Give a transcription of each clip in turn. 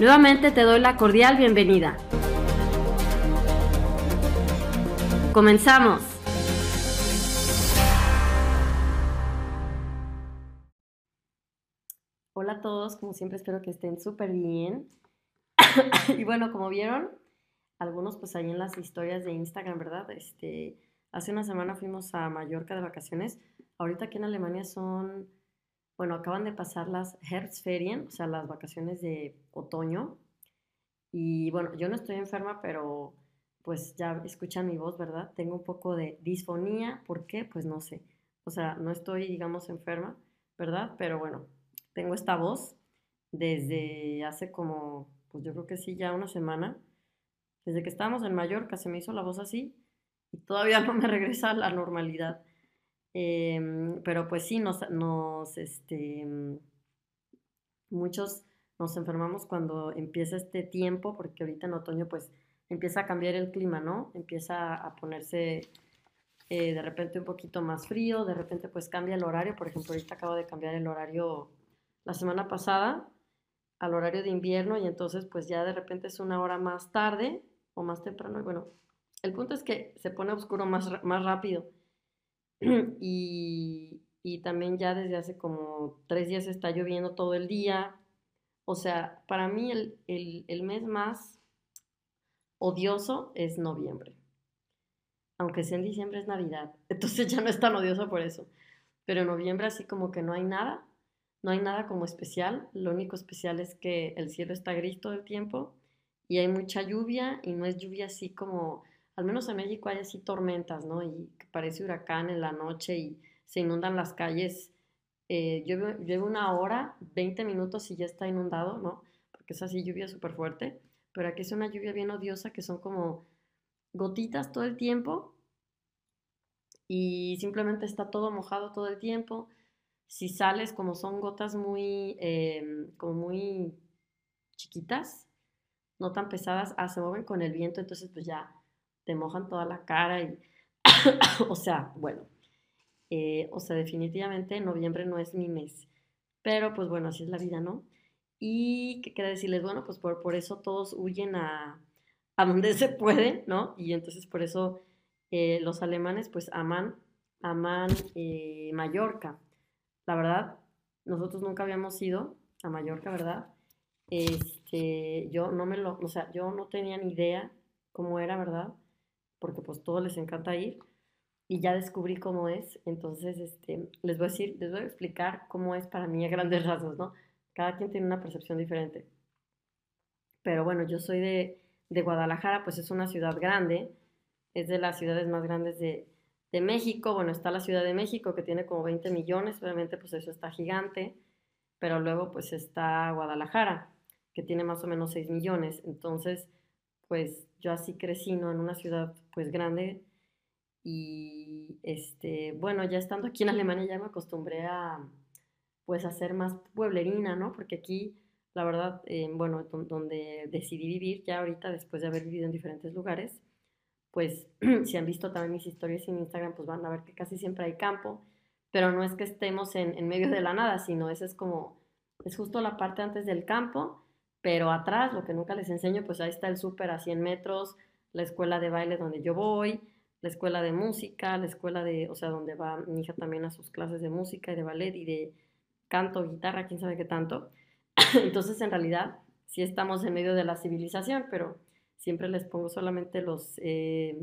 Nuevamente te doy la cordial bienvenida. Comenzamos. Hola a todos, como siempre espero que estén súper bien. y bueno, como vieron, algunos pues ahí en las historias de Instagram, ¿verdad? Este, hace una semana fuimos a Mallorca de vacaciones. Ahorita aquí en Alemania son bueno, acaban de pasar las Herbstferien, o sea, las vacaciones de otoño. Y bueno, yo no estoy enferma, pero pues ya escuchan mi voz, ¿verdad? Tengo un poco de disfonía. ¿Por qué? Pues no sé. O sea, no estoy, digamos, enferma, ¿verdad? Pero bueno, tengo esta voz desde hace como, pues yo creo que sí, ya una semana. Desde que estábamos en Mallorca se me hizo la voz así y todavía no me regresa a la normalidad. Em, pero pues sí, nos, nos, este, muchos nos enfermamos cuando empieza este tiempo, porque ahorita en otoño pues empieza a cambiar el clima, ¿no? Empieza a ponerse eh, de repente un poquito más frío, de repente pues cambia el horario, por ejemplo, ahorita acabo de cambiar el horario la semana pasada al horario de invierno y entonces pues ya de repente es una hora más tarde o más temprano y bueno, el punto es que se pone oscuro más, más rápido. y, también ya desde hace como tres días está lloviendo todo el día. O sea, para mí el, el mes más odioso es noviembre. Aunque sea en diciembre es Navidad. Entonces ya no es tan odioso por eso. Pero en noviembre así como que no hay nada. No hay nada como especial. Lo único especial es que el cielo está gris todo el tiempo y hay mucha lluvia y no es lluvia así como al menos en México hay así tormentas, ¿no? Y parece huracán en la noche y se inundan las calles. Eh, llevo, una hora, 20 minutos y ya está inundado, ¿no? Porque es así lluvia súper fuerte. Pero aquí es una lluvia bien odiosa que son como gotitas todo el tiempo y simplemente está todo mojado todo el tiempo. Si sales, como son gotas muy, em, como muy chiquitas, no tan pesadas, ah, se mueven con el viento, entonces pues ya te mojan toda la cara y, o sea, bueno, eh, o sea, definitivamente noviembre no es mi mes, pero pues bueno, así es la vida, ¿no? Y qué quiere decirles, bueno, pues por, por eso todos huyen a, a, donde se puede, ¿no? Y entonces por eso eh, los alemanes pues aman, aman eh, Mallorca. La verdad, nosotros nunca habíamos ido a Mallorca, ¿verdad? Este, yo no me lo, o sea, yo no tenía ni idea cómo era, ¿verdad? Porque pues todos les encanta ir y ya descubrí cómo es, entonces este, les voy a decir, les voy a explicar cómo es para mí a grandes rasgos, ¿no? Cada quien tiene una percepción diferente. Pero bueno, yo soy de, de Guadalajara, pues es una ciudad grande, es de las ciudades más grandes de, de México, bueno, está la Ciudad de México que tiene como 20 millones, obviamente pues eso está gigante, pero luego pues está Guadalajara, que tiene más o menos 6 millones, entonces pues yo así crecí, ¿no? En una ciudad pues grande y este, bueno, ya estando aquí en Alemania ya me acostumbré a pues a ser más pueblerina, ¿no? Porque aquí, la verdad, eh, bueno, donde decidí vivir ya ahorita después de haber vivido en diferentes lugares, pues si han visto también mis historias en Instagram, pues van a ver que casi siempre hay campo, pero no es que estemos en, en medio de la nada, sino esa es como, es justo la parte antes del campo pero atrás, lo que nunca les enseño, pues ahí está el súper a 100 metros, la escuela de baile donde yo voy, la escuela de música, la escuela de, o sea, donde va mi hija también a sus clases de música y de ballet y de canto, guitarra, quién sabe qué tanto. Entonces, en realidad, sí estamos en medio de la civilización, pero siempre les pongo solamente los, eh,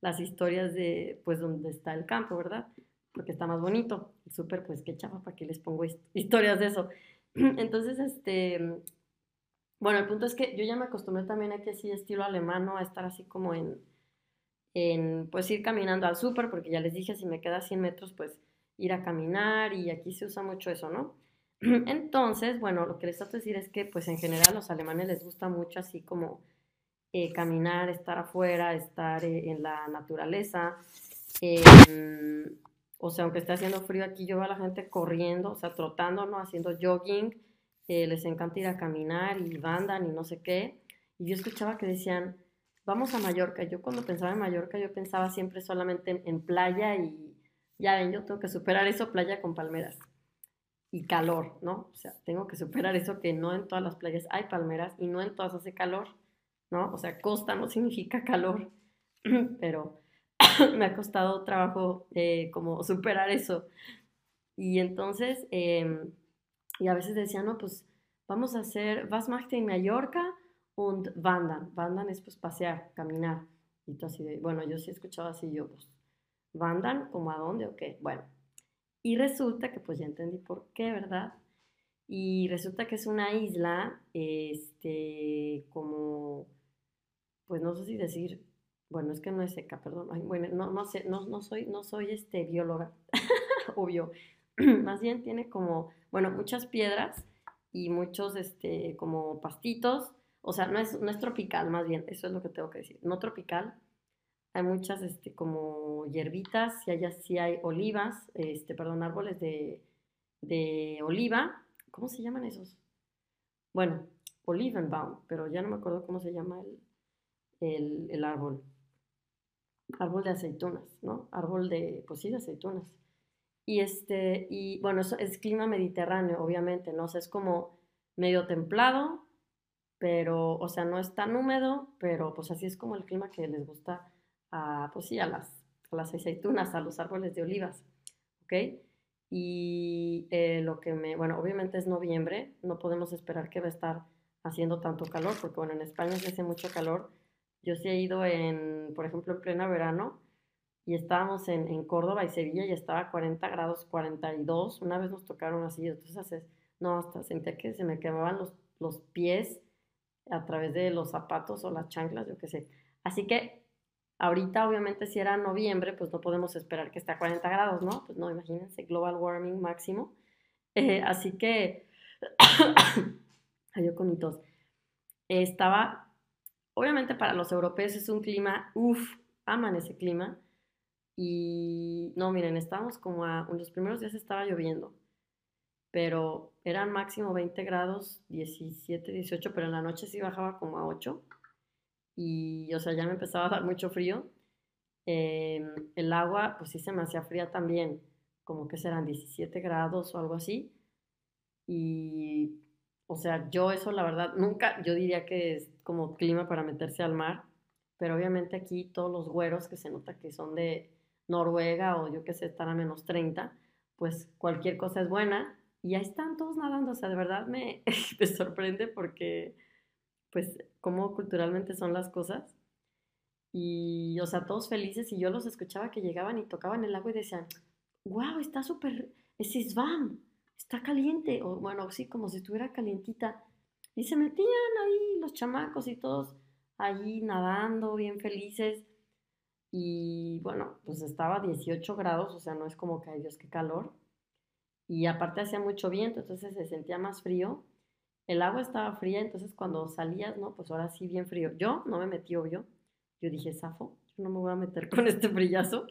las historias de, pues, donde está el campo, ¿verdad? Porque está más bonito. El súper, pues, qué chafa, ¿para qué les pongo historias de eso? Entonces, este, bueno, el punto es que yo ya me acostumbré también a que así estilo alemán, A estar así como en, en pues, ir caminando al súper, porque ya les dije, si me queda 100 metros, pues, ir a caminar y aquí se usa mucho eso, ¿no? Entonces, bueno, lo que les trato de decir es que, pues, en general a los alemanes les gusta mucho así como eh, caminar, estar afuera, estar eh, en la naturaleza. Em, o sea, aunque esté haciendo frío aquí, yo veo a la gente corriendo, o sea, trotando, ¿no? Haciendo jogging. Eh, les encanta ir a caminar y bandan y no sé qué. Y yo escuchaba que decían, vamos a Mallorca. Yo cuando pensaba en Mallorca, yo pensaba siempre solamente en, playa y ya ven, yo tengo que superar eso, playa con palmeras y calor, ¿no? O sea, tengo que superar eso que no en todas las playas hay palmeras y no en todas hace calor. ¿no? O sea, costa no significa calor, pero me ha costado trabajo eh, como superar eso. Y entonces, em, y a veces decía, no, pues vamos a hacer, was macht en Mallorca und wandern. Wandern es pues pasear, caminar. Y tú así de, bueno, yo sí he escuchado así, yo pues, ¿wandern? ¿Como a dónde o qué? Bueno, y resulta que pues ya entendí por qué, ¿verdad? Y resulta que es una isla, este, como pues no sé si decir, bueno, es que no es seca, perdón, bueno, no, no sé, no, no, soy, no soy este, bióloga, obvio, más bien tiene como, bueno, muchas piedras y muchos, este, como pastitos, o sea, no es, no es tropical, más bien, eso es lo que tengo que decir, no tropical, hay muchas, este, como hierbitas, y allá sí hay olivas, este, perdón, árboles de, de oliva, ¿cómo se llaman esos? Bueno, Olivenbaum, pero ya no me acuerdo cómo se llama el, el, árbol. Árbol de aceitunas, ¿no? Árbol de, pues sí, de aceitunas. Y este, y bueno, es clima mediterráneo, obviamente, ¿no? O es como medio templado, pero, o sea, no es tan húmedo, pero pues así es como el clima que les gusta a, pues sí, las, las aceitunas, a los árboles de olivas, ¿ok? Y eh, lo que me, bueno, obviamente es noviembre, no podemos esperar que va a estar haciendo tanto calor, porque bueno, en España se hace mucho calor, yo sí he ido en, por ejemplo, en pleno verano y estábamos en, en Córdoba y Sevilla y estaba a 40 grados, 42. Una vez nos tocaron así, entonces, no, hasta sentía que se me quemaban los, los pies a través de los zapatos o las chanclas, yo qué sé. Así que ahorita, obviamente, si era noviembre, pues no podemos esperar que esté a 40 grados, ¿no? Pues no, imagínense, global warming máximo. Eh, así que, yo con mi tos. estaba Obviamente para los europeos es un clima, uff, aman ese clima. Y no, miren, estábamos como a, en los primeros días estaba lloviendo, pero eran máximo 20 grados, 17, 18, pero en la noche sí bajaba como a 8. Y, o sea, ya me empezaba a dar mucho frío. Em, el agua, pues sí se me hacía fría también, como que serán 17 grados o algo así. Y o sea, yo eso la verdad nunca, yo diría que es como clima para meterse al mar, pero obviamente aquí todos los güeros que se nota que son de Noruega o yo que sé, están a menos 30, pues cualquier cosa es buena y ahí están todos nadando, o sea, de verdad me, me sorprende porque pues cómo culturalmente son las cosas. Y, o sea, todos felices y yo los escuchaba que llegaban y tocaban el agua y decían, wow, está súper, es Isvam está caliente, o bueno, sí, como si estuviera calientita. Y se metían ahí los chamacos y todos allí nadando, bien felices. Y bueno, pues estaba a 18 grados, o sea, no es como que, ay Dios, qué calor. Y aparte hacía mucho viento, entonces se sentía más frío. El agua estaba fría, entonces cuando salías, ¿no? Pues ahora sí, bien frío. Yo no me metí, obvio. Yo dije, Safo, yo no me voy a meter con este brillazo.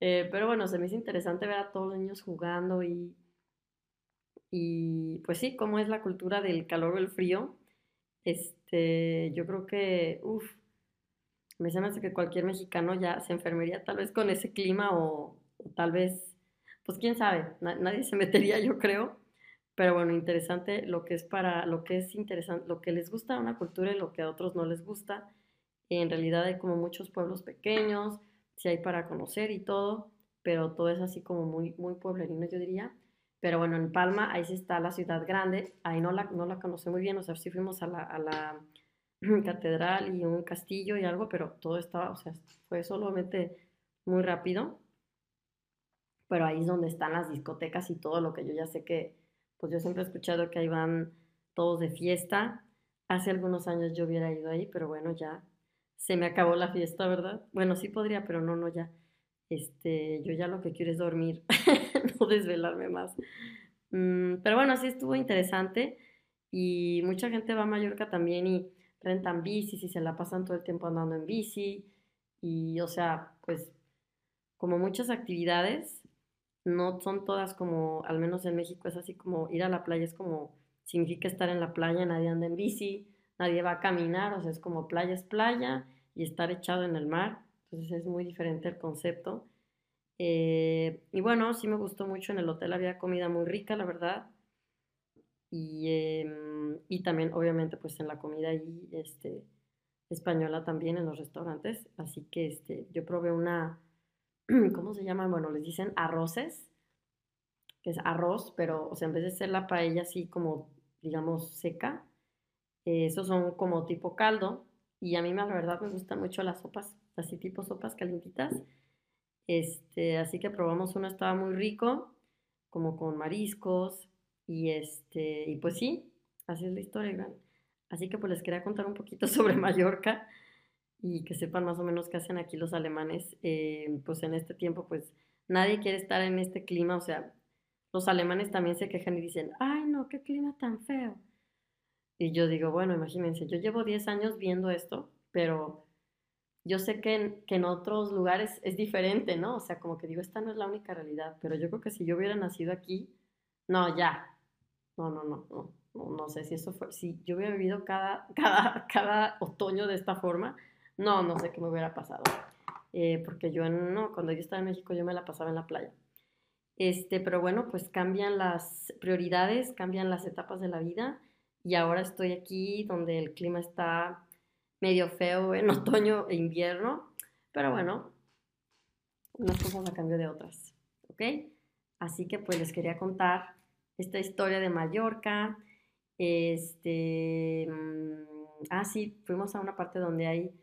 Eh, pero bueno, se me hizo interesante ver a todos los niños jugando y y pues sí, cómo es la cultura del calor o el frío. Este, yo creo que, uff, me hace que cualquier mexicano ya se enfermería tal vez con ese clima o, tal vez, pues quién sabe, nadie se metería yo creo. Pero bueno, interesante lo que es para, lo que es interesante, lo que les gusta a una cultura y lo que a otros no les gusta. En realidad hay como muchos pueblos pequeños, si hay para conocer y todo, pero todo es así como muy, muy pueblerino, yo diría. Pero bueno, en Palma, ahí sí está la ciudad grande, ahí no la, no la conocí muy bien, o sea, sí fuimos a la, a la, catedral y un castillo y algo, pero todo estaba, o sea, fue solamente muy rápido. Pero ahí es donde están las discotecas y todo lo que yo ya sé que, pues yo siempre he escuchado que ahí van todos de fiesta. Hace algunos años yo hubiera ido ahí, pero bueno, ya se me acabó la fiesta, ¿verdad? Bueno, sí podría, pero no, no, ya. Este, yo ya lo que quiero es dormir, no desvelarme más. Mm, pero bueno, sí estuvo interesante y mucha gente va a Mallorca también y rentan bicis y se la pasan todo el tiempo andando en bici. Y o sea, pues como muchas actividades, no son todas como, al menos en México es así como ir a la playa es como, significa estar en la playa, nadie anda en bici, nadie va a caminar, o sea, es como playa es playa y estar echado en el mar, entonces es muy diferente el concepto. Eh, y bueno, sí me gustó mucho, en el hotel había comida muy rica, la verdad, y, em, y también obviamente pues en la comida y este, española también en los restaurantes, así que este, yo probé una, ¿cómo se llaman? Bueno, les dicen arroces, que es arroz, pero o sea, en vez de ser la paella así como, digamos, seca, esos son como tipo caldo y a mí la verdad me gustan mucho las sopas, así tipo sopas calientitas. Este, así que probamos uno, estaba muy rico, como con mariscos y este, y pues sí, así es la historia, Así que pues les quería contar un poquito sobre Mallorca y que sepan más o menos qué hacen aquí los alemanes. Eh, pues en este tiempo pues nadie quiere estar en este clima, o sea, los alemanes también se quejan y dicen, ay no, qué clima tan feo. Y yo digo, bueno, imagínense, yo llevo 10 años viendo esto, pero yo sé que en, que en otros lugares es diferente, ¿no? O sea, como que digo, esta no es la única realidad, pero yo creo que si yo hubiera nacido aquí, no, ya, no, no, no, no, no, no sé si eso fue, si yo hubiera vivido cada, cada, cada otoño de esta forma, no, no sé qué me hubiera pasado. Eh, porque yo, no, cuando yo estaba en México, yo me la pasaba en la playa. Este, pero bueno, pues cambian las prioridades, cambian las etapas de la vida y ahora estoy aquí donde el clima está medio feo en otoño e invierno, pero bueno, unas cosas a cambio de otras, ¿ok? Así que pues les quería contar esta historia de Mallorca, este, mm, ah sí, fuimos a una parte donde hay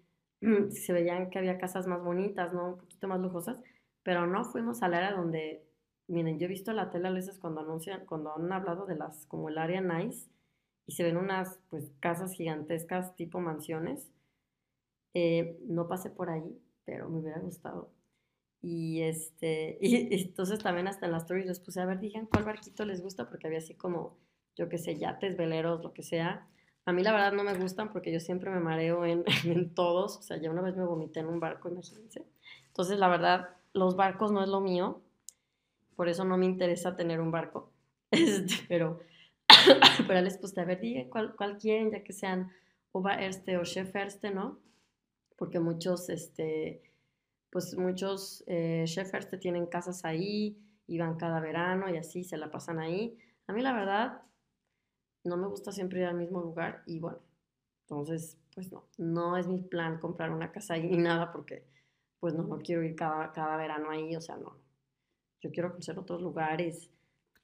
se veían que había casas más bonitas, ¿no? Un poquito más lujosas, pero no fuimos al área donde, miren, yo he visto la tele a veces cuando anuncian, cuando han hablado de las, como el área nice, y se ven unas, pues, casas gigantescas tipo mansiones. Eh, no pasé por ahí, pero me hubiera gustado. Y este, y, entonces también hasta en las stories les puse a ver, digan cuál barquito les gusta, porque había así como, yo qué sé, yates, veleros, lo que sea. A mí la verdad no me gustan porque yo siempre me mareo en, en, todos. O sea, ya una vez me vomité en un barco, imagínense. Entonces, la verdad, los barcos no es lo mío. Por eso no me interesa tener un barco. Este, pero, pero les puse a ver, digan cuál, cuál, quieren, ya que sean Uva Erste o Chef Erste, ¿no? Porque muchos, este, pues muchos eh, Chef Erste tienen casas ahí y van cada verano y así se la pasan ahí. A mí la verdad no me gusta siempre ir al mismo lugar y bueno, entonces, pues no, no es mi plan comprar una casa ahí ni nada porque pues no, no quiero ir cada, cada verano ahí, o sea, no. Yo quiero conocer otros lugares,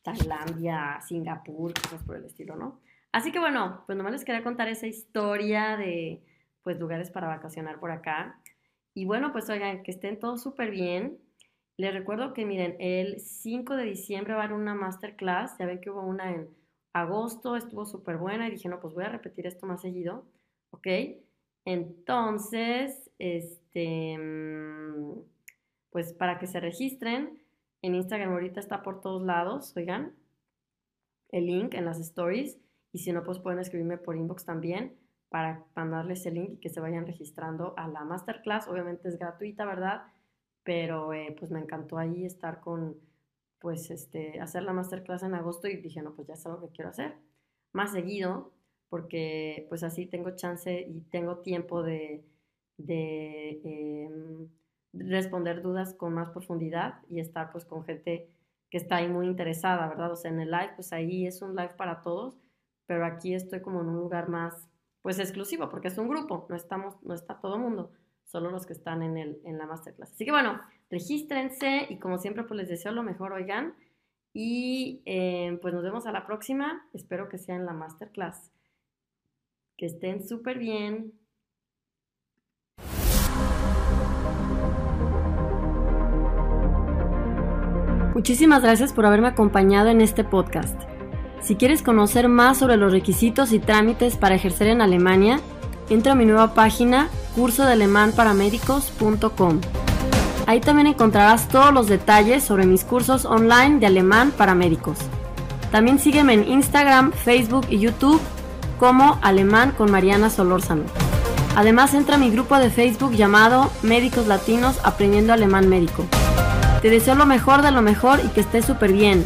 Tailandia, Singapur, cosas por el estilo, ¿no? Así que bueno, pues nomás les quería contar esa historia de pues lugares para vacacionar por acá. Y bueno, pues oigan, que estén todos súper bien. Les recuerdo que miren, el 5 de diciembre va a haber una masterclass, ya ven que hubo una en agosto estuvo súper buena y dije, no, pues voy a repetir esto más seguido, ¿ok? Entonces, este, mm, pues para que se registren, en Instagram ahorita está por todos lados, oigan, el link en las stories y si no, pues pueden escribirme por inbox también para mandarles el link y que se vayan registrando a la masterclass. Obviamente es gratuita, ¿verdad? Pero eh, pues me encantó ahí estar con pues, este, hacer la masterclass en agosto y dije, no, pues ya es algo que quiero hacer más seguido, porque pues así tengo chance y tengo tiempo de, em, responder dudas con más profundidad y estar pues con gente que está ahí muy interesada, ¿verdad? O sea, en el live, pues ahí es un live para todos, pero aquí estoy como en un lugar más, pues exclusivo, porque es un grupo, no estamos, no está todo el mundo, solo los que están en, el, en la masterclass. Así que bueno, regístrense y como siempre pues les deseo lo mejor, oigan. Y eh, pues nos vemos a la próxima. Espero que sea en la masterclass. Que estén súper bien. Muchísimas gracias por haberme acompañado en este podcast. Si quieres conocer más sobre los requisitos y trámites para ejercer en Alemania, entra a mi nueva página cursodealemanparamédicos.com. Ahí también encontrarás todos los detalles sobre mis cursos online de alemán para médicos. También sígueme en Instagram, Facebook y YouTube como Alemán con Mariana Solórzano. Además entra a mi grupo de Facebook llamado Médicos Latinos Aprendiendo Alemán Médico. Te deseo lo mejor de lo mejor y que estés súper bien.